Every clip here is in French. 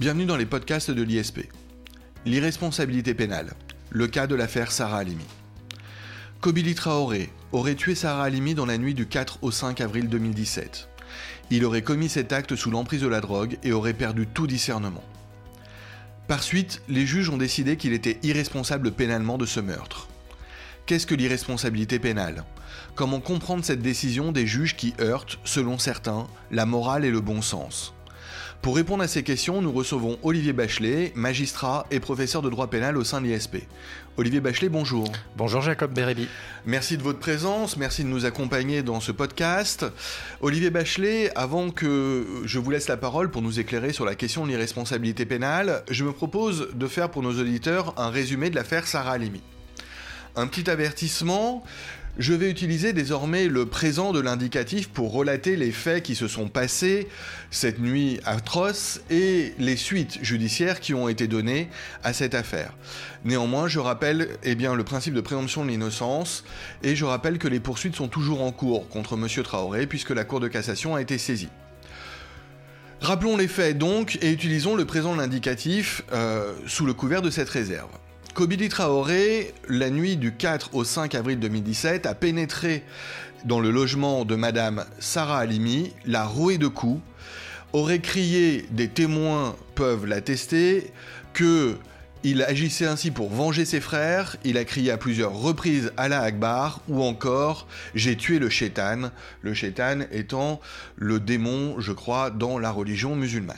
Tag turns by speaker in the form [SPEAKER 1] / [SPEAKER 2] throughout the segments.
[SPEAKER 1] Bienvenue dans les podcasts de l'ISP. L'irresponsabilité pénale, le cas de l'affaire Sarah Halimi. Kobili Traoré aurait tué Sarah Halimi dans la nuit du 4 au 5 avril 2017. Il aurait commis cet acte sous l'emprise de la drogue et aurait perdu tout discernement. Par suite, les juges ont décidé qu'il était irresponsable pénalement de ce meurtre. Qu'est-ce que l'irresponsabilité pénale? Comment comprendre cette décision des juges qui heurtent, selon certains, la morale et le bon sens? Pour répondre à ces questions, nous recevons Olivier Bachelet, magistrat et professeur de droit pénal au sein de l'ISP. Olivier Bachelet, bonjour.
[SPEAKER 2] Bonjour Jacob Bérébi.
[SPEAKER 1] Merci de votre présence, merci de nous accompagner dans ce podcast. Olivier Bachelet, avant que je vous laisse la parole pour nous éclairer sur la question de l'irresponsabilité pénale, je me propose de faire pour nos auditeurs un résumé de l'affaire Sarah Halimi. Un petit avertissement, je vais utiliser désormais le présent de l'indicatif pour relater les faits qui se sont passés cette nuit atroce et les suites judiciaires qui ont été données à cette affaire. Néanmoins, je rappelle eh le principe de présomption de l'innocence et je rappelle que les poursuites sont toujours en cours contre M. Traoré puisque la Cour de cassation a été saisie. Rappelons les faits donc et utilisons le présent de l'indicatif euh, sous le couvert de cette réserve. Kobili Traoré, la nuit du 4 au 5 avril 2017, a pénétré dans le logement de Madame Sarah Halimi, l'a roué de coups, aurait crié, des témoins peuvent l'attester, que il agissait ainsi pour venger ses frères, il a crié à plusieurs reprises Allah Akbar, ou encore J'ai tué le chétan, le chétan étant le démon, je crois, dans la religion musulmane.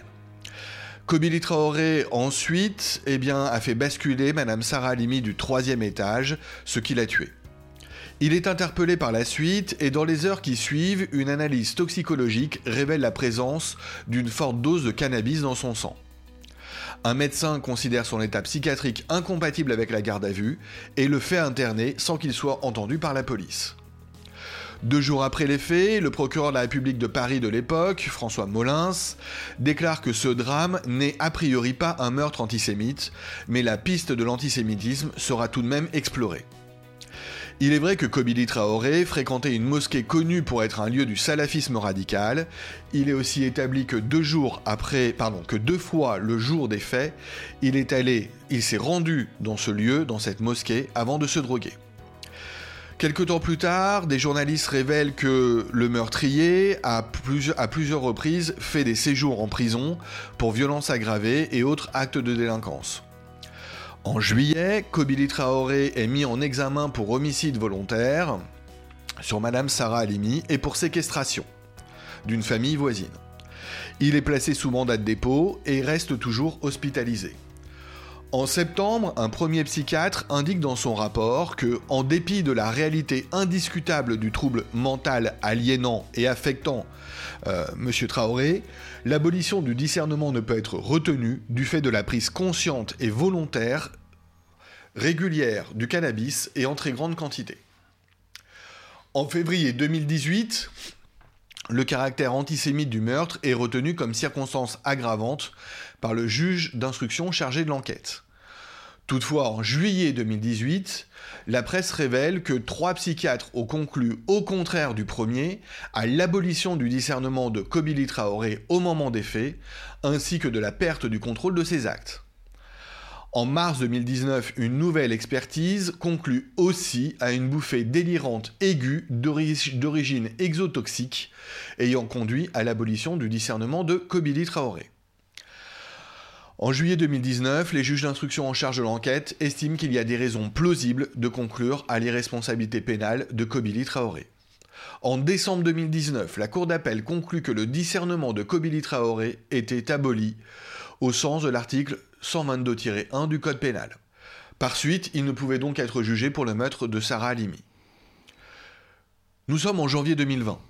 [SPEAKER 1] Kobili Traoré ensuite eh a fait basculer Madame Sarah Halimi du troisième étage, ce qui l'a tué. Il est interpellé par la suite et dans les heures qui suivent, une analyse toxicologique révèle la présence d'une forte dose de cannabis dans son sang. Un médecin considère son état psychiatrique incompatible avec la garde à vue et le fait interner sans qu'il soit entendu par la police. Deux jours après les faits, le procureur de la République de Paris de l'époque, François Molins, déclare que ce drame n'est a priori pas un meurtre antisémite, mais la piste de l'antisémitisme sera tout de même explorée. Il est vrai que Kobili Traoré fréquentait une mosquée connue pour être un lieu du salafisme radical. Il est aussi établi que deux jours après, pardon, que deux fois le jour des faits, il est allé, il s'est rendu dans ce lieu, dans cette mosquée, avant de se droguer. Quelque temps plus tard, des journalistes révèlent que le meurtrier a, à plusieurs reprises fait des séjours en prison pour violences aggravées et autres actes de délinquance. En juillet, Kobili Traoré est mis en examen pour homicide volontaire sur Madame Sarah Halimi et pour séquestration d'une famille voisine. Il est placé sous mandat de dépôt et reste toujours hospitalisé. En septembre, un premier psychiatre indique dans son rapport que, en dépit de la réalité indiscutable du trouble mental aliénant et affectant euh, M. Traoré, l'abolition du discernement ne peut être retenue du fait de la prise consciente et volontaire régulière du cannabis et en très grande quantité. En février 2018, le caractère antisémite du meurtre est retenu comme circonstance aggravante par le juge d'instruction chargé de l'enquête. Toutefois, en juillet 2018, la presse révèle que trois psychiatres ont conclu, au contraire du premier, à l'abolition du discernement de Kobili Traoré au moment des faits, ainsi que de la perte du contrôle de ses actes. En mars 2019, une nouvelle expertise conclut aussi à une bouffée délirante aiguë d'origine exotoxique ayant conduit à l'abolition du discernement de Kobili Traoré. En juillet 2019, les juges d'instruction en charge de l'enquête estiment qu'il y a des raisons plausibles de conclure à l'irresponsabilité pénale de Kobili Traoré. En décembre 2019, la Cour d'appel conclut que le discernement de Kobili Traoré était aboli au sens de l'article 122-1 du Code pénal. Par suite, il ne pouvait donc être jugé pour le meurtre de Sarah Halimi. Nous sommes en janvier 2020.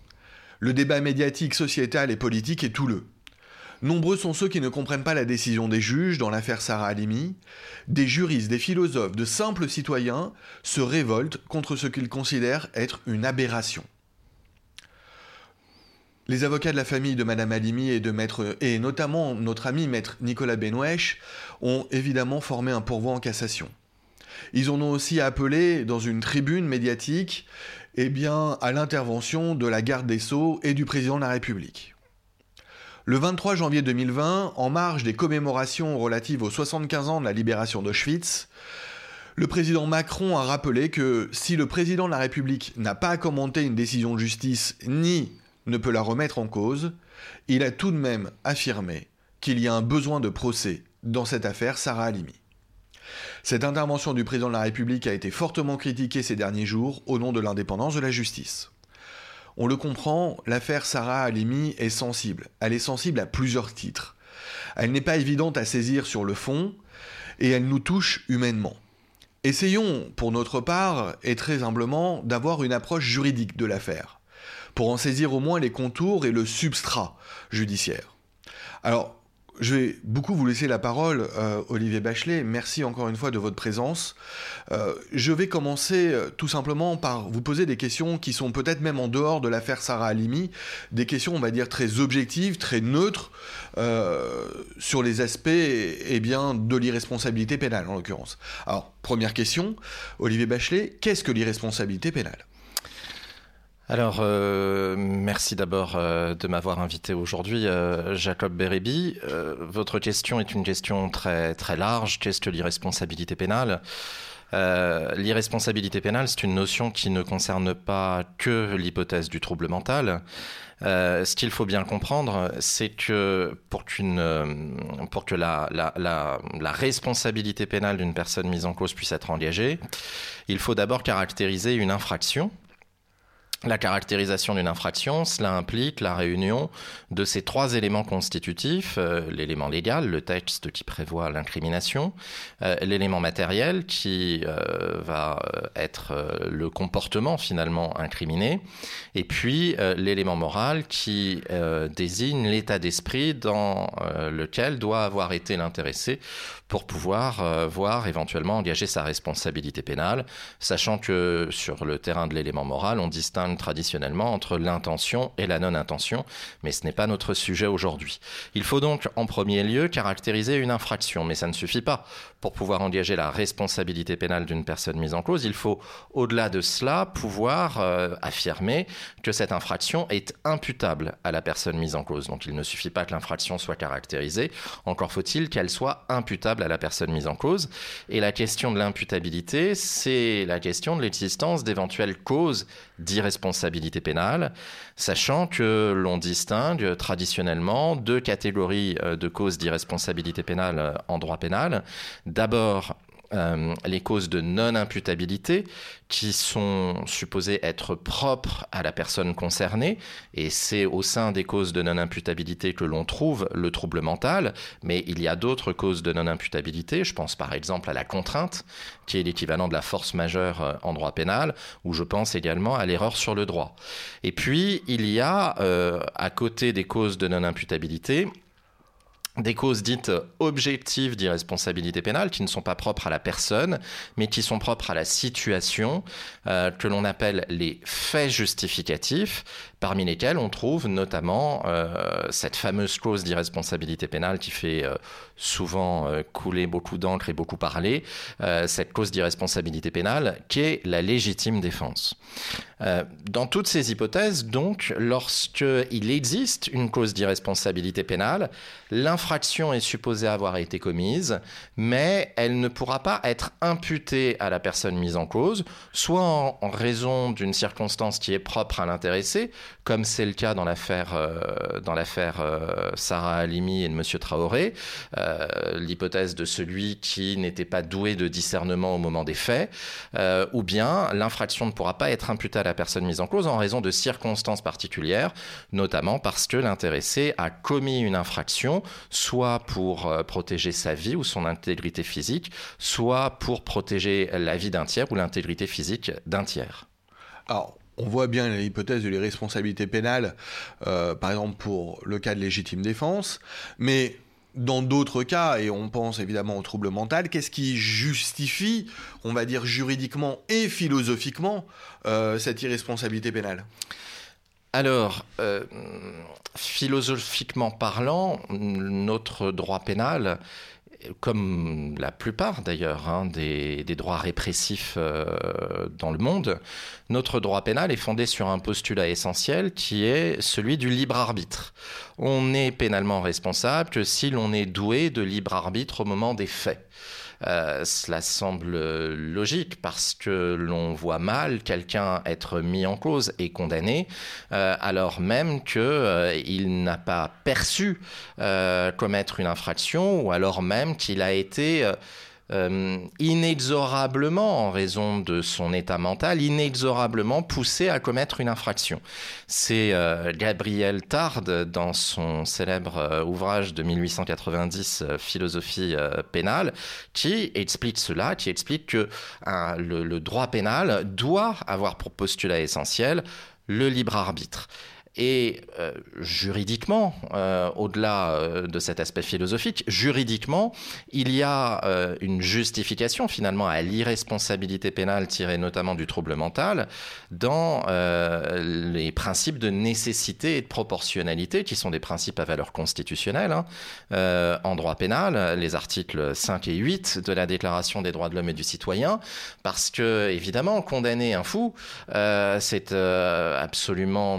[SPEAKER 1] Le débat médiatique, sociétal et politique est houleux. Nombreux sont ceux qui ne comprennent pas la décision des juges dans l'affaire Sarah Halimi. Des juristes, des philosophes, de simples citoyens se révoltent contre ce qu'ils considèrent être une aberration. Les avocats de la famille de Madame Halimi et de maître et notamment notre ami maître Nicolas Benouèche ont évidemment formé un pourvoi en cassation. Ils en ont aussi appelé dans une tribune médiatique eh à l'intervention de la garde des Sceaux et du président de la République. Le 23 janvier 2020, en marge des commémorations relatives aux 75 ans de la libération d'Auschwitz, le président Macron a rappelé que si le président de la République n'a pas à commenter une décision de justice ni ne peut la remettre en cause, il a tout de même affirmé qu'il y a un besoin de procès dans cette affaire Sarah Halimi. Cette intervention du président de la République a été fortement critiquée ces derniers jours au nom de l'indépendance de la justice. On le comprend, l'affaire Sarah Halimi est sensible. Elle est sensible à plusieurs titres. Elle n'est pas évidente à saisir sur le fond et elle nous touche humainement. Essayons, pour notre part, et très humblement, d'avoir une approche juridique de l'affaire, pour en saisir au moins les contours et le substrat judiciaire. Alors, je vais beaucoup vous laisser la parole, euh, Olivier Bachelet. Merci encore une fois de votre présence. Euh, je vais commencer euh, tout simplement par vous poser des questions qui sont peut-être même en dehors de l'affaire Sarah Halimi, des questions, on va dire, très objectives, très neutres, sur les aspects eh bien, de l'irresponsabilité pénale, en l'occurrence. Alors, première question, Olivier Bachelet, qu'est-ce que l'irresponsabilité pénale?
[SPEAKER 2] Alors, euh, merci d'abord euh, de m'avoir invité aujourd'hui, euh, Jacob Bérébi. votre question est une question très, très large. Qu'est-ce que l'irresponsabilité pénale? L'irresponsabilité pénale, c'est une notion qui ne concerne pas que l'hypothèse du trouble mental. ce qu'il faut bien comprendre, c'est que pour, que la responsabilité pénale d'une personne mise en cause puisse être engagée, il faut d'abord caractériser une infraction la caractérisation d'une infraction, cela implique la réunion de ces trois éléments constitutifs, euh, l'élément légal, le texte qui prévoit l'incrimination, euh, l'élément matériel qui euh, va être le comportement finalement incriminé, et puis l'élément moral qui désigne l'état d'esprit dans lequel doit avoir été l'intéressé pour pouvoir voir éventuellement engager sa responsabilité pénale, sachant que sur le terrain de l'élément moral, on distingue traditionnellement entre l'intention et la non-intention, mais ce n'est pas notre sujet aujourd'hui. Il faut donc en premier lieu caractériser une infraction, mais ça ne suffit pas. Pour pouvoir engager la responsabilité pénale d'une personne mise en cause, il faut au-delà de cela pouvoir euh, affirmer que cette infraction est imputable à la personne mise en cause. Donc il ne suffit pas que l'infraction soit caractérisée, encore faut-il qu'elle soit imputable à la personne mise en cause. Et la question de l'imputabilité, c'est la question de l'existence d'éventuelles causes d'irresponsabilité pénale, sachant que l'on distingue traditionnellement deux catégories euh, de causes d'irresponsabilité pénale euh, en droit pénal. D'abord, euh, les causes de non-imputabilité qui sont supposées être propres à la personne concernée, et c'est au sein des causes de non-imputabilité que l'on trouve le trouble mental, mais il y a d'autres causes de non-imputabilité, je pense par exemple à la contrainte, qui est l'équivalent de la force majeure euh, en droit pénal, ou je pense également à l'erreur sur le droit. Et puis, il y a, euh, à côté des causes de non-imputabilité, des causes dites objectives d'irresponsabilité pénale qui ne sont pas propres à la personne, mais qui sont propres à la situation, euh, que l'on appelle les faits justificatifs, parmi lesquels on trouve notamment euh, cette fameuse clause d'irresponsabilité pénale qui fait euh, souvent couler beaucoup d'encre et beaucoup parler, cette clause d'irresponsabilité pénale qui est la légitime défense. dans toutes ces hypothèses, donc, lorsqu'il existe une cause d'irresponsabilité pénale, l'infraction est supposée avoir été commise, mais elle ne pourra pas être imputée à la personne mise en cause, soit en, raison d'une circonstance qui est propre à l'intéressé, comme c'est le cas dans l'affaire euh, dans l'affaire euh, Sarah Halimi et de Monsieur Traoré, euh, l'hypothèse de celui qui n'était pas doué de discernement au moment des faits, ou bien l'infraction ne pourra pas être imputée à la personne mise en cause en raison de circonstances particulières, notamment parce que l'intéressé a commis une infraction soit pour protéger sa vie ou son intégrité physique, soit pour protéger la vie d'un tiers ou l'intégrité physique d'un tiers.
[SPEAKER 1] Alors, on voit bien l'hypothèse de l'irresponsabilité pénale, euh, par exemple pour le cas de légitime défense, mais dans d'autres cas, et on pense évidemment au trouble mental, qu'est-ce qui justifie, on va dire juridiquement et philosophiquement, euh, cette irresponsabilité pénale?
[SPEAKER 2] Alors, euh, philosophiquement parlant, notre droit pénal comme la plupart d'ailleurs hein, des, droits répressifs euh, dans le monde, notre droit pénal est fondé sur un postulat essentiel qui est celui du libre arbitre. On n'est pénalement responsable que si l'on est doué de libre arbitre au moment des faits. Euh, cela semble logique parce que l'on voit mal quelqu'un être mis en cause et condamné euh, alors même qu'il euh, n'a pas perçu commettre une infraction ou alors même qu'il a été euh, inexorablement, en raison de son état mental, inexorablement poussé à commettre une infraction. C'est euh, Gabriel Tarde, dans son célèbre euh, ouvrage de 1890, Philosophie pénale, qui explique cela, qui explique que le droit pénal doit avoir pour postulat essentiel le libre arbitre. Et euh, juridiquement, euh, au-delà euh, de cet aspect philosophique, juridiquement, il y a une justification finalement à l'irresponsabilité pénale tirée notamment du trouble mental dans les principes de nécessité et de proportionnalité qui sont des principes à valeur constitutionnelle hein. en droit pénal, les articles 5 et 8 de la Déclaration des droits de l'homme et du citoyen, parce que évidemment, condamner un fou, c'est absolument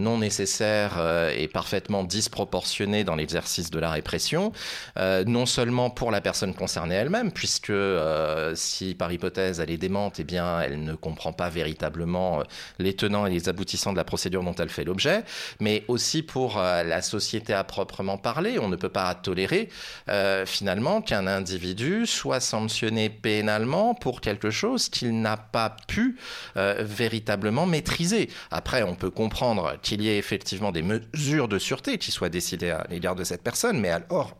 [SPEAKER 2] non nécessaire euh, et parfaitement disproportionné dans l'exercice de la répression, euh, non seulement pour la personne concernée elle-même, puisque euh, si par hypothèse elle est démente, eh bien elle ne comprend pas véritablement les tenants et les aboutissants de la procédure dont elle fait l'objet, mais aussi pour la société à proprement parler. On ne peut pas tolérer finalement qu'un individu soit sanctionné pénalement pour quelque chose qu'il n'a pas pu véritablement maîtriser. Après, on peut comprendre qu'il y ait effectivement des mesures de sûreté qui soient décidées à l'égard de cette personne, mais alors,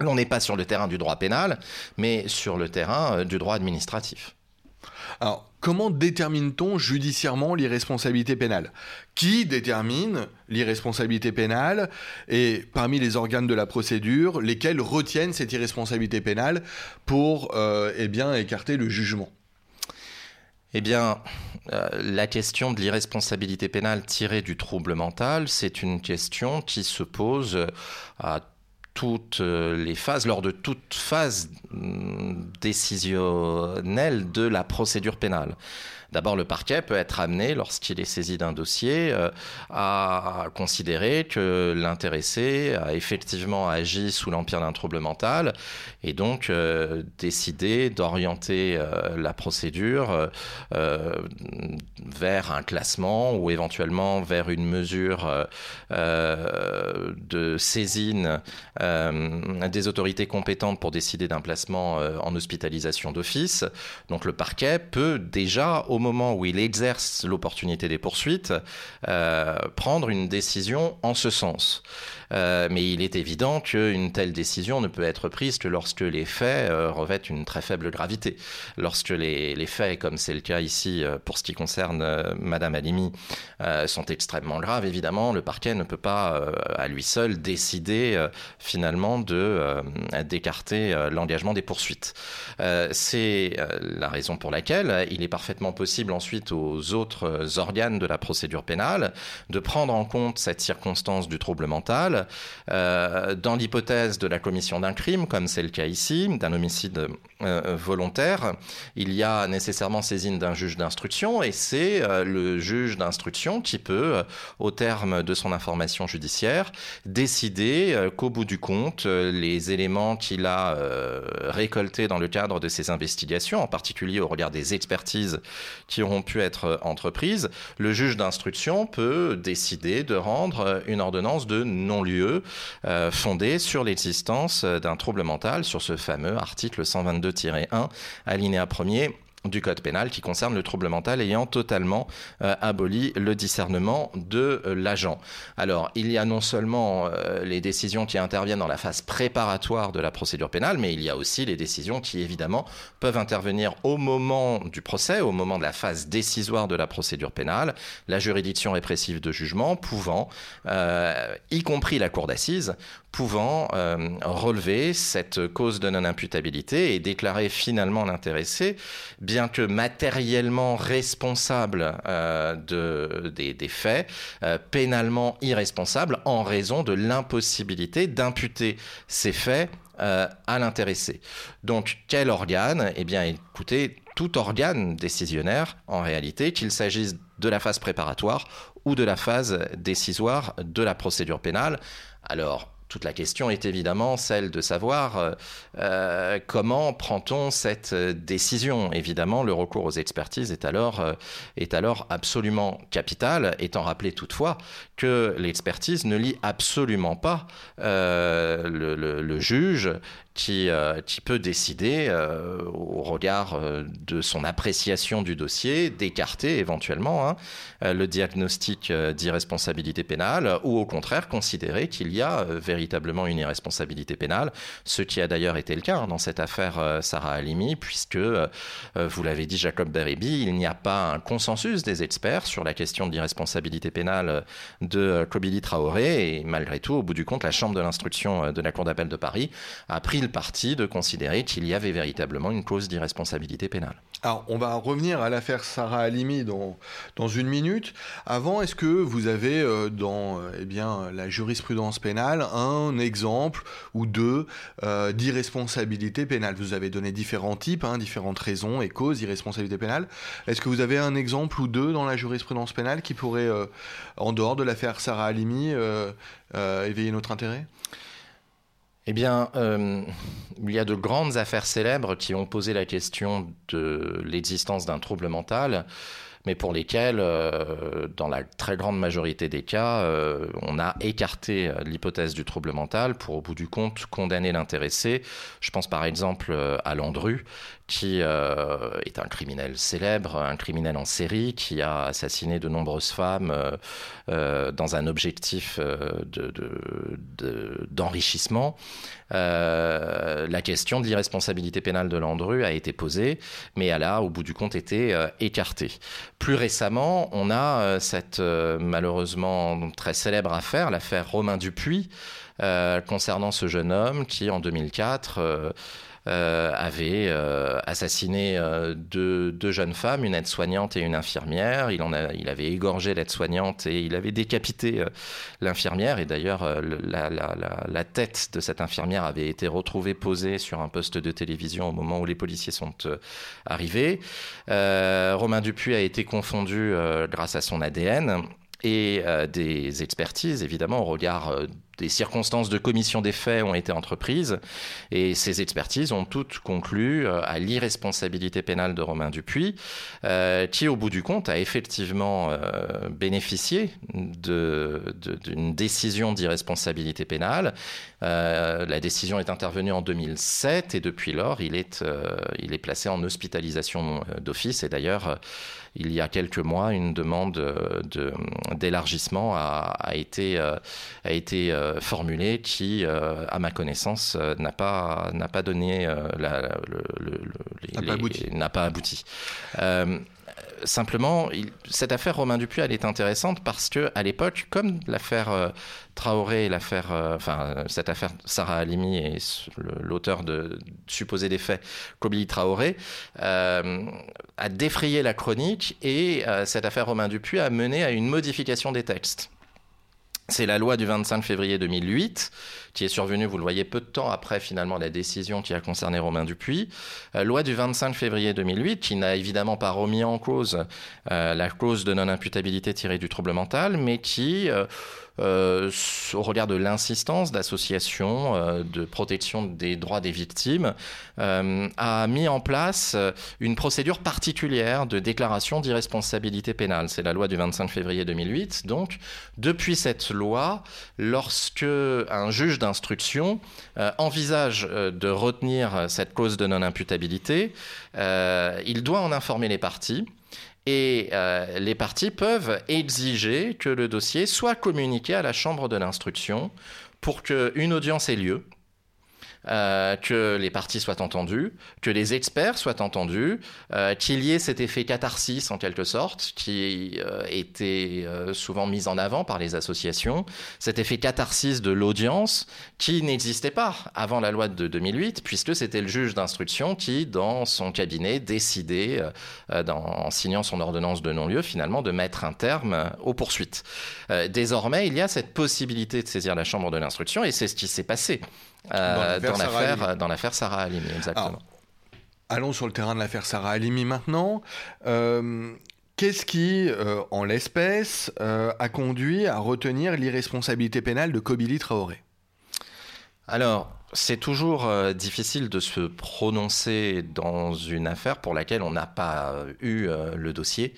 [SPEAKER 2] l'on n'est pas sur le terrain du droit pénal, mais sur le terrain euh, du droit administratif.
[SPEAKER 1] Alors, comment détermine-t-on judiciairement l'irresponsabilité pénale? Qui détermine l'irresponsabilité pénale? Et parmi les organes de la procédure, lesquels retiennent cette irresponsabilité pénale pour euh, eh écarter le jugement?
[SPEAKER 2] Eh bien, euh, la question de l'irresponsabilité pénale tirée du trouble mental, c'est une question qui se pose à toutes les phases, lors de toute phase mm, décisionnelle de la procédure pénale. D'abord, le parquet peut être amené, lorsqu'il est saisi d'un dossier, euh, à considérer que l'intéressé a effectivement agi sous l'empire d'un trouble mental et donc euh, décider d'orienter euh, la procédure vers un classement ou éventuellement vers une mesure de saisine des autorités compétentes pour décider d'un placement en hospitalisation d'office. Donc le parquet peut déjà, au moment où il exerce l'opportunité des poursuites, euh, prendre une décision en ce sens. Euh, mais il est évident qu'une telle décision ne peut être prise que lorsque les faits euh, revêtent une très faible gravité. Lorsque les, les faits, comme c'est le cas ici pour ce qui concerne Madame Alimi, sont extrêmement graves, évidemment, le parquet ne peut pas à lui seul décider finalement de d'écarter l'engagement des poursuites. c'est la raison pour laquelle il est parfaitement possible ensuite aux autres organes de la procédure pénale de prendre en compte cette circonstance du trouble mental euh, dans l'hypothèse de la commission d'un crime, comme c'est le cas ici, d'un homicide euh, volontaire. Il y a nécessairement saisine d'un juge d'instruction et c'est euh, le juge d'instruction qui peut, au terme de son information judiciaire, décider qu'au bout du compte, les éléments qu'il a récoltés dans le cadre de ses investigations, en particulier au regard des expertises qui auront pu être entreprises, le juge d'instruction peut décider de rendre une ordonnance de non-lieu euh, fondée sur l'existence d'un trouble mental, sur ce fameux article 122-1, alinéa 1er du code pénal qui concerne le trouble mental ayant totalement euh, aboli le discernement de euh, l'agent. Alors, il y a non seulement euh, les décisions qui interviennent dans la phase préparatoire de la procédure pénale, mais il y a aussi les décisions qui, évidemment, peuvent intervenir au moment du procès, au moment de la phase décisoire de la procédure pénale, la juridiction répressive de jugement pouvant, y compris la cour d'assises, pouvant relever cette cause de non-imputabilité et déclarer finalement l'intéressé que matériellement responsable euh, de, des, faits, euh, pénalement irresponsable en raison de l'impossibilité d'imputer ces faits à l'intéressé. Donc, quel organe? Eh bien, écoutez, tout organe décisionnaire, en réalité, qu'il s'agisse de la phase préparatoire ou de la phase décisoire de la procédure pénale. Alors, toute la question est évidemment celle de savoir euh, euh, comment prend-on cette décision. Évidemment, le recours aux expertises est alors, euh, est alors absolument capital, étant rappelé toutefois que l'expertise ne lie absolument pas le, juge qui, qui, peut décider, au regard de son appréciation du dossier, d'écarter éventuellement hein, le diagnostic d'irresponsabilité pénale, ou au contraire considérer qu'il y a véritablement une irresponsabilité pénale, ce qui a d'ailleurs été le cas hein, dans cette affaire euh, Sarah Halimi, puisque, euh, euh, vous l'avez dit, Jacob Beribi, il n'y a pas un consensus des experts sur la question de l'irresponsabilité pénale de Kobili Traoré, et malgré tout, au bout du compte, la Chambre de l'instruction de la Cour d'appel de Paris a pris le parti de considérer qu'il y avait véritablement une cause d'irresponsabilité pénale.
[SPEAKER 1] Alors, on va revenir à l'affaire Sarah Halimi dans, dans une minute. Avant, est-ce que vous avez dans eh bien, la jurisprudence pénale un exemple ou deux euh, d'irresponsabilité pénale? Vous avez donné différents types, hein, différentes raisons et causes d'irresponsabilité pénale. Est-ce que vous avez un exemple ou deux dans la jurisprudence pénale qui pourrait, euh, en dehors de l'affaire Sarah Halimi, euh, éveiller notre intérêt?
[SPEAKER 2] Eh bien, il y a de grandes affaires célèbres qui ont posé la question de l'existence d'un trouble mental mais pour lesquels, euh, dans la très grande majorité des cas, euh, on a écarté euh, l'hypothèse du trouble mental pour, au bout du compte, condamner l'intéressé. Je pense par exemple à Landru, qui est un criminel célèbre, un criminel en série, qui a assassiné de nombreuses femmes dans un objectif d'enrichissement. la question de l'irresponsabilité pénale de Landru a été posée, mais elle a, au bout du compte, été écartée. Plus récemment, on a euh, cette euh, malheureusement très célèbre affaire, l'affaire Romain Dupuis, euh, concernant ce jeune homme qui, en 2004, euh, avait euh, assassiné euh, deux, jeunes femmes, une aide-soignante et une infirmière. Il, en a, il avait égorgé l'aide-soignante et il avait décapité l'infirmière. Et d'ailleurs, la, tête de cette infirmière avait été retrouvée posée sur un poste de télévision au moment où les policiers sont arrivés. Romain Dupuis a été confondu grâce à son ADN et des expertises, évidemment, au regard des circonstances de commission des faits ont été entreprises et ces expertises ont toutes conclu euh, à l'irresponsabilité pénale de Romain Dupuis, euh, qui au bout du compte a effectivement euh, bénéficié d'une décision d'irresponsabilité pénale. la décision est intervenue en 2007 et depuis lors il est, placé en hospitalisation d'office et d'ailleurs il y a quelques mois, une demande d'élargissement a, été, formulée qui, euh, à ma connaissance, euh, n'a pas, n'a pas donné la, n'a pas abouti. simplement, cette affaire Romain Dupuis, elle est intéressante parce que à l'époque, comme l'affaire Traoré, l'affaire, enfin cette affaire Sarah Halimi et l'auteur de supposé des faits, Kobili Traoré, a défrayé la chronique et cette affaire Romain Dupuis a mené à une modification des textes. C'est la loi du 25 février 2008 qui est survenue, vous le voyez, peu de temps après finalement la décision qui a concerné Romain Dupuis. Euh, loi du 25 février 2008 qui n'a évidemment pas remis en cause euh, la clause de non-imputabilité tirée du trouble mental, mais qui... Euh, au regard de l'insistance d'associations euh, de protection des droits des victimes, euh, a mis en place une procédure particulière de déclaration d'irresponsabilité pénale. C'est la loi du 25 février 2008. Donc, depuis cette loi, lorsque un juge d'instruction envisage de retenir cette cause de non-imputabilité, il doit en informer les parties. Et euh, les parties peuvent exiger que le dossier soit communiqué à la chambre de l'instruction pour qu'une audience ait lieu euh, que les parties soient entendues, que les experts soient entendus, euh, qu'il y ait cet effet catharsis en quelque sorte, qui euh, était souvent mis en avant par les associations, cet effet catharsis de l'audience qui n'existait pas avant la loi de 2008, puisque c'était le juge d'instruction qui, dans son cabinet, décidait, en signant son ordonnance de non-lieu, finalement, de mettre un terme aux poursuites. désormais, il y a cette possibilité de saisir la chambre de l'instruction, et c'est ce qui s'est passé dans l'affaire Sarah Halimi, exactement.
[SPEAKER 1] allons sur le terrain de l'affaire Sarah Halimi maintenant. Qu'est-ce qui, en l'espèce, a conduit à retenir l'irresponsabilité pénale de Kobili Traoré?
[SPEAKER 2] Alors, c'est toujours euh, difficile de se prononcer dans une affaire pour laquelle on n'a pas eu euh, le dossier.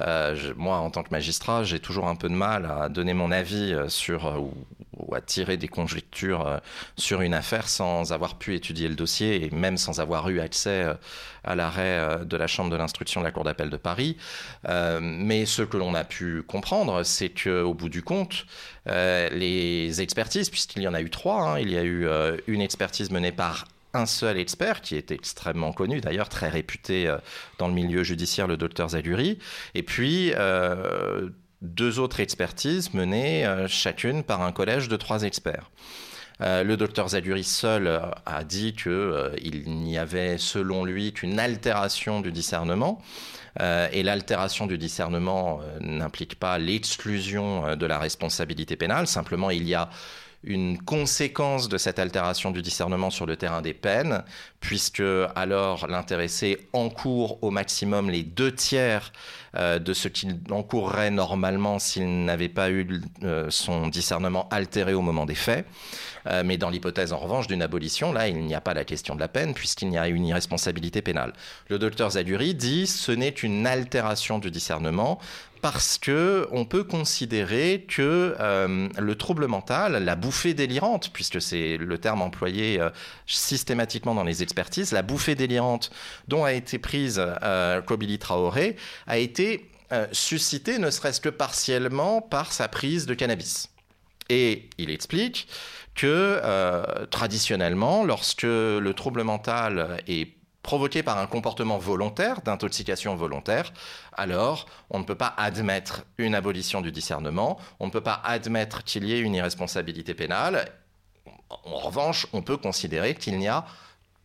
[SPEAKER 2] Euh, moi, en tant que magistrat, j'ai toujours un peu de mal à donner mon avis sur ou, à tirer des conjectures sur une affaire sans avoir pu étudier le dossier et même sans avoir eu accès à l'arrêt de la Chambre de l'instruction de la Cour d'appel de Paris. mais ce que l'on a pu comprendre, c'est qu'au bout du compte, les expertises, puisqu'il y en a eu trois, hein, il y a eu une expertise menée par un seul expert qui est extrêmement connu d'ailleurs, très réputé euh, dans le milieu judiciaire, le docteur Zaluri, et puis euh, deux autres expertises menées euh, chacune par un collège de trois experts. le docteur Zaluri seul a dit qu'il n'y avait selon lui qu'une altération du discernement. et l'altération du discernement n'implique pas l'exclusion de la responsabilité pénale, simplement il y a une conséquence de cette altération du discernement sur le terrain des peines, puisque alors l'intéressé encourt au maximum les deux tiers euh, de ce qu'il encourrait normalement s'il n'avait pas eu euh, son discernement altéré au moment des faits. Euh, mais dans l'hypothèse en revanche d'une abolition, là, il n'y a pas la question de la peine puisqu'il y a une irresponsabilité pénale. Le docteur Zaduri dit ce n'est une altération du discernement parce que on peut considérer que le trouble mental, la bouffée délirante, puisque c'est le terme employé systématiquement dans les expertises, la bouffée délirante dont a été prise euh, Kobili Traoré a été suscitée ne serait-ce que partiellement par sa prise de cannabis. Et il explique que traditionnellement, lorsque le trouble mental est provoqué par un comportement volontaire, d'intoxication volontaire, alors on ne peut pas admettre une abolition du discernement, on ne peut pas admettre qu'il y ait une irresponsabilité pénale. En revanche, on peut considérer qu'il n'y a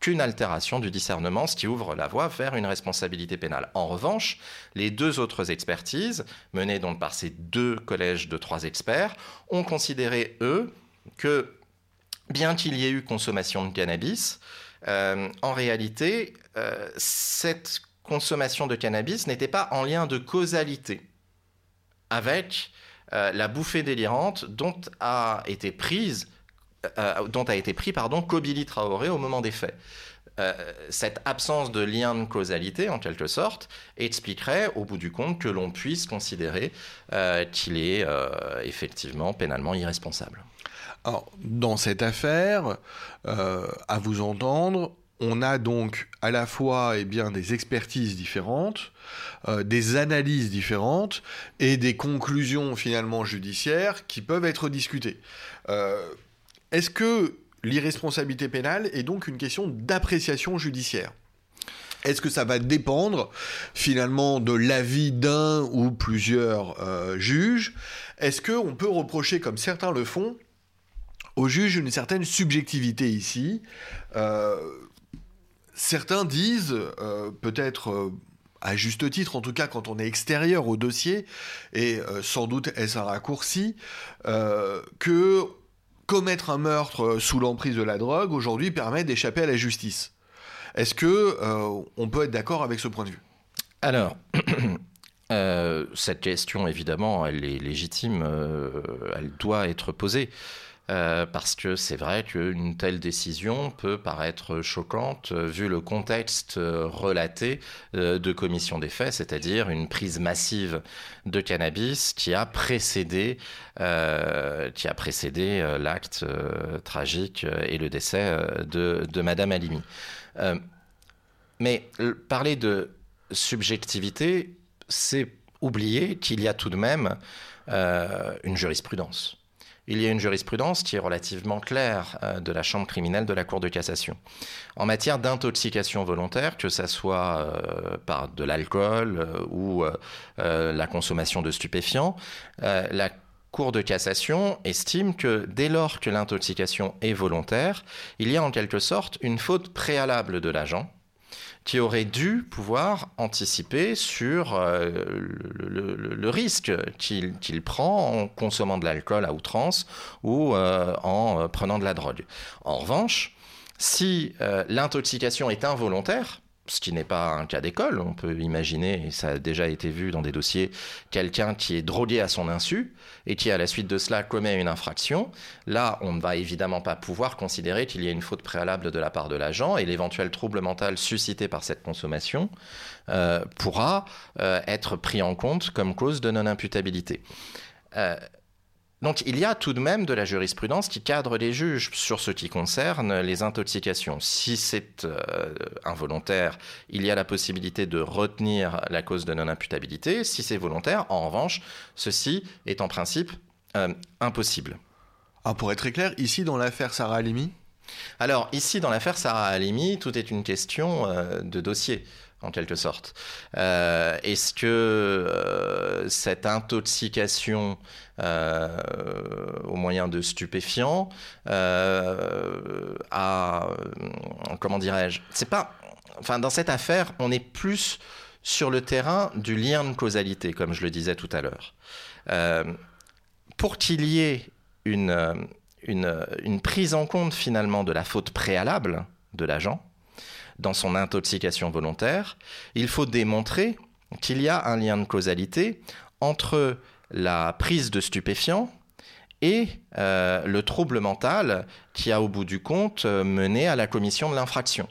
[SPEAKER 2] qu'une altération du discernement, ce qui ouvre la voie vers une responsabilité pénale. En revanche, les deux autres expertises, menées donc par ces deux collèges de trois experts, ont considéré, eux, que bien qu'il y ait eu consommation de cannabis, euh, en réalité, euh, cette consommation de cannabis n'était pas en lien de causalité avec euh, la bouffée délirante dont a été prise, dont a été pris pardon, Kobili Traoré au moment des faits. cette absence de lien de causalité, en quelque sorte, expliquerait au bout du compte que l'on puisse considérer qu'il est effectivement pénalement irresponsable.
[SPEAKER 1] Alors, dans cette affaire, euh, à vous entendre, on a donc à la fois eh bien, des expertises différentes, euh, des analyses différentes et des conclusions finalement judiciaires qui peuvent être discutées. Euh, est-ce que l'irresponsabilité pénale est donc une question d'appréciation judiciaire? Est-ce que ça va dépendre finalement de l'avis d'un ou plusieurs juges? Est-ce qu'on peut reprocher, comme certains le font, au juge une certaine subjectivité ici? Euh, certains disent, euh, peut-être euh, à juste titre, en tout cas quand on est extérieur au dossier, et sans doute est-ce un raccourci, que commettre un meurtre sous l'emprise de la drogue aujourd'hui permet d'échapper à la justice. Est-ce que on peut être d'accord avec ce point de vue?
[SPEAKER 2] Alors. cette question, évidemment, elle est légitime, elle doit être posée. Euh, parce que c'est vrai qu'une telle décision peut paraître choquante euh, vu le contexte euh, relaté de commission des faits, c'est-à-dire une prise massive de cannabis qui a précédé, l'acte tragique et le décès de Madame Alimi. mais parler de subjectivité, c'est oublier qu'il y a tout de même une jurisprudence il y a une jurisprudence qui est relativement claire euh, de la Chambre criminelle de la Cour de cassation. En matière d'intoxication volontaire, que ce soit euh, par de l'alcool euh, ou la consommation de stupéfiants, la Cour de cassation estime que dès lors que l'intoxication est volontaire, il y a en quelque sorte une faute préalable de l'agent qui aurait dû pouvoir anticiper sur euh, le, risque qu'il prend en consommant de l'alcool à outrance ou euh, en euh, prenant de la drogue. En revanche, si l'intoxication est involontaire, ce qui n'est pas un cas d'école. On peut imaginer, et ça a déjà été vu dans des dossiers, quelqu'un qui est drogué à son insu et qui, à la suite de cela, commet une infraction. Là, on ne va évidemment pas pouvoir considérer qu'il y a une faute préalable de la part de l'agent et l'éventuel trouble mental suscité par cette consommation euh, pourra euh, être pris en compte comme cause de non-imputabilité. Euh, donc il y a tout de même de la jurisprudence qui cadre les juges sur ce qui concerne les intoxications. Si c'est euh, involontaire, il y a la possibilité de retenir la cause de non-imputabilité. Si c'est volontaire, en revanche, ceci est en principe euh, impossible.
[SPEAKER 1] Ah, pour être très clair, ici dans l'affaire Sarah Halimi?
[SPEAKER 2] Alors ici dans l'affaire Sarah Halimi, tout est une question euh, de dossier en quelque sorte. Euh, est-ce que euh, cette intoxication euh, au moyen de stupéfiants a, comment dirais-je, c'est pas, enfin dans cette affaire, on est plus sur le terrain du lien de causalité, comme je le disais tout à l'heure. pour qu'il y ait une, une prise en compte finalement de la faute préalable de l'agent, dans son intoxication volontaire, il faut démontrer qu'il y a un lien de causalité entre la prise de stupéfiants et euh, le trouble mental qui a au bout du compte euh, mené à la commission de l'infraction.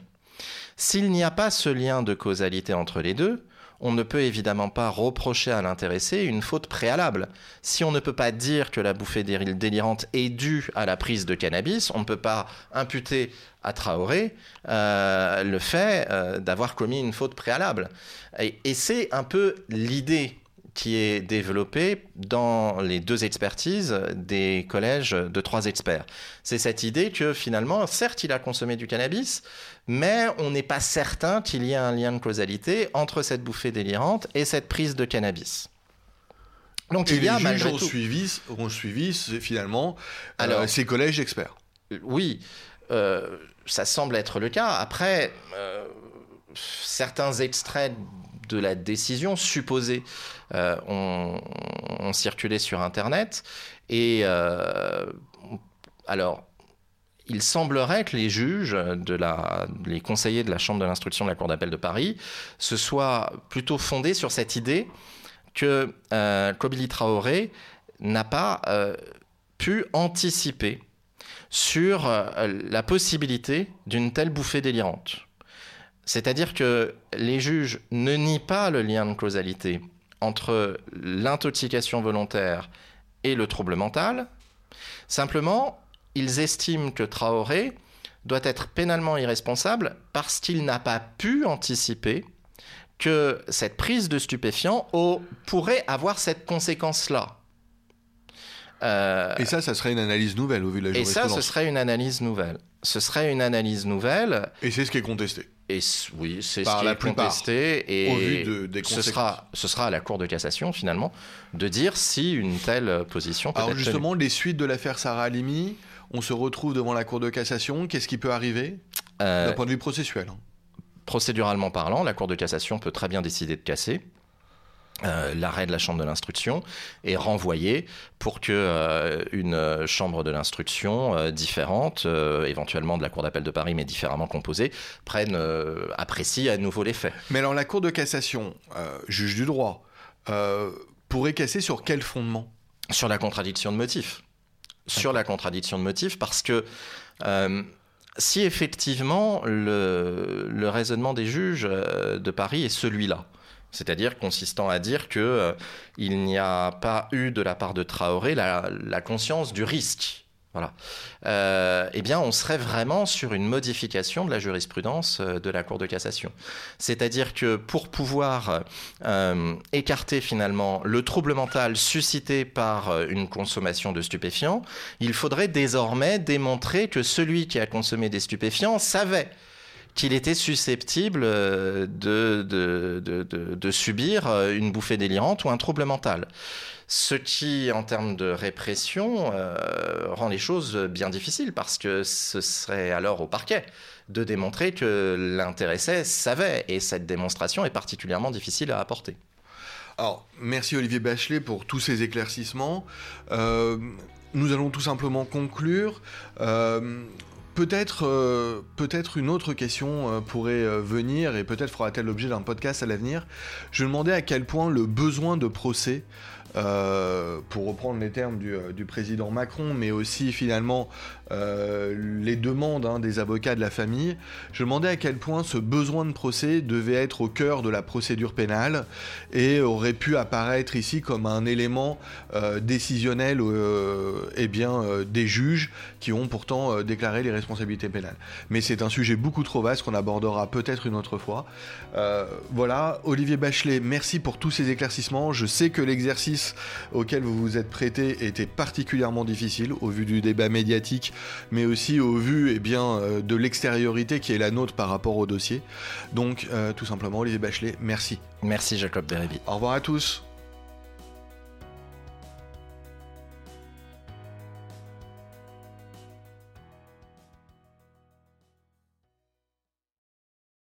[SPEAKER 2] S'il n'y a pas ce lien de causalité entre les deux, on ne peut évidemment pas reprocher à l'intéressé une faute préalable. Si on ne peut pas dire que la bouffée délirante est due à la prise de cannabis, on ne peut pas imputer à Traoré euh, le fait euh, d'avoir commis une faute préalable. et c'est un peu l'idée qui est développé dans les deux expertises des collèges de trois experts. C'est cette idée que finalement, certes, il a consommé du cannabis, mais on n'est pas certain qu'il y ait un lien de causalité entre cette bouffée délirante et cette prise de cannabis.
[SPEAKER 1] Donc il y a les juges ont suivi, ont suivi finalement euh, Alors, ces collèges experts.
[SPEAKER 2] Oui, euh, ça semble être le cas. Après, euh, certains extraits de la décision supposée euh, ont, circulé sur Internet. Et euh, alors, il semblerait que les juges, les conseillers de la Chambre de l'instruction de la Cour d'appel de Paris, se soient plutôt fondés sur cette idée que euh, Kobili Traoré n'a pas pu anticiper sur la possibilité d'une telle bouffée délirante. C'est-à-dire que les juges ne nient pas le lien de causalité entre l'intoxication volontaire et le trouble mental. Simplement, ils estiment que Traoré doit être pénalement irresponsable parce qu'il n'a pas pu anticiper que cette prise de stupéfiants pourrait avoir cette conséquence-là.
[SPEAKER 1] Euh, et ça, ça serait une analyse nouvelle au vu de la
[SPEAKER 2] Et ça, ce serait une analyse nouvelle. Ce serait une analyse nouvelle.
[SPEAKER 1] Et c'est ce qui est contesté.
[SPEAKER 2] Et oui, c'est ce qui est contesté. Et
[SPEAKER 1] au vu de, des
[SPEAKER 2] ce sera, ce sera à la Cour de cassation, finalement, de dire si une telle position peut
[SPEAKER 1] Alors justement, les suites de l'affaire Sarah Halimi, on se retrouve devant la Cour de cassation. Qu'est-ce qui peut arriver euh, d'un point de vue processuel
[SPEAKER 2] Procéduralement parlant, la Cour de cassation peut très bien décider de casser. Euh, l'arrêt de la chambre de l'instruction est renvoyé pour que euh, une chambre de l'instruction euh, différente, éventuellement de la Cour d'appel de Paris mais différemment composée, prenne, apprécie à nouveau les faits.
[SPEAKER 1] Mais alors la Cour de cassation, juge du droit, pourrait casser sur quel fondement?
[SPEAKER 2] Sur la contradiction de motifs. Sur la contradiction de motifs parce que si effectivement le raisonnement des juges de Paris est celui-là, c'est-à-dire consistant à dire qu'il euh, n'y a pas eu de la part de Traoré la, conscience du risque. Voilà. Euh, eh bien, on serait vraiment sur une modification de la jurisprudence euh, de la Cour de cassation. C'est-à-dire que pour pouvoir écarter finalement le trouble mental suscité par une consommation de stupéfiants, il faudrait désormais démontrer que celui qui a consommé des stupéfiants savait qu'il était susceptible de, subir une bouffée délirante ou un trouble mental. Ce qui, en termes de répression, rend les choses bien difficiles parce que ce serait alors au parquet de démontrer que l'intéressé savait et cette démonstration est particulièrement difficile à apporter.
[SPEAKER 1] Alors, merci Olivier Bachelet pour tous ces éclaircissements. Euh, nous allons tout simplement conclure. Euh, peut-être, euh, peut-être une autre question pourrait venir et peut-être fera-t-elle l'objet d'un podcast à l'avenir. Je me demandais à quel point le besoin de procès euh, pour reprendre les termes du, euh, président Macron, mais aussi finalement euh, les demandes hein, des avocats de la famille, je demandais à quel point ce besoin de procès devait être au cœur de la procédure pénale et aurait pu apparaître ici comme un élément décisionnel eh des juges qui ont pourtant déclaré les responsabilités pénales. Mais c'est un sujet beaucoup trop vaste qu'on abordera peut-être une autre fois. voilà, Olivier Bachelet, merci pour tous ces éclaircissements. Je sais que l'exercice auquel vous vous êtes prêté était particulièrement difficile au vu du débat médiatique, mais aussi au vu eh bien, euh, de l'extériorité qui est la nôtre par rapport au dossier. Donc, euh, tout simplement, Olivier Bachelet, merci.
[SPEAKER 2] Merci Jacob Bérébi.
[SPEAKER 1] Au revoir à tous.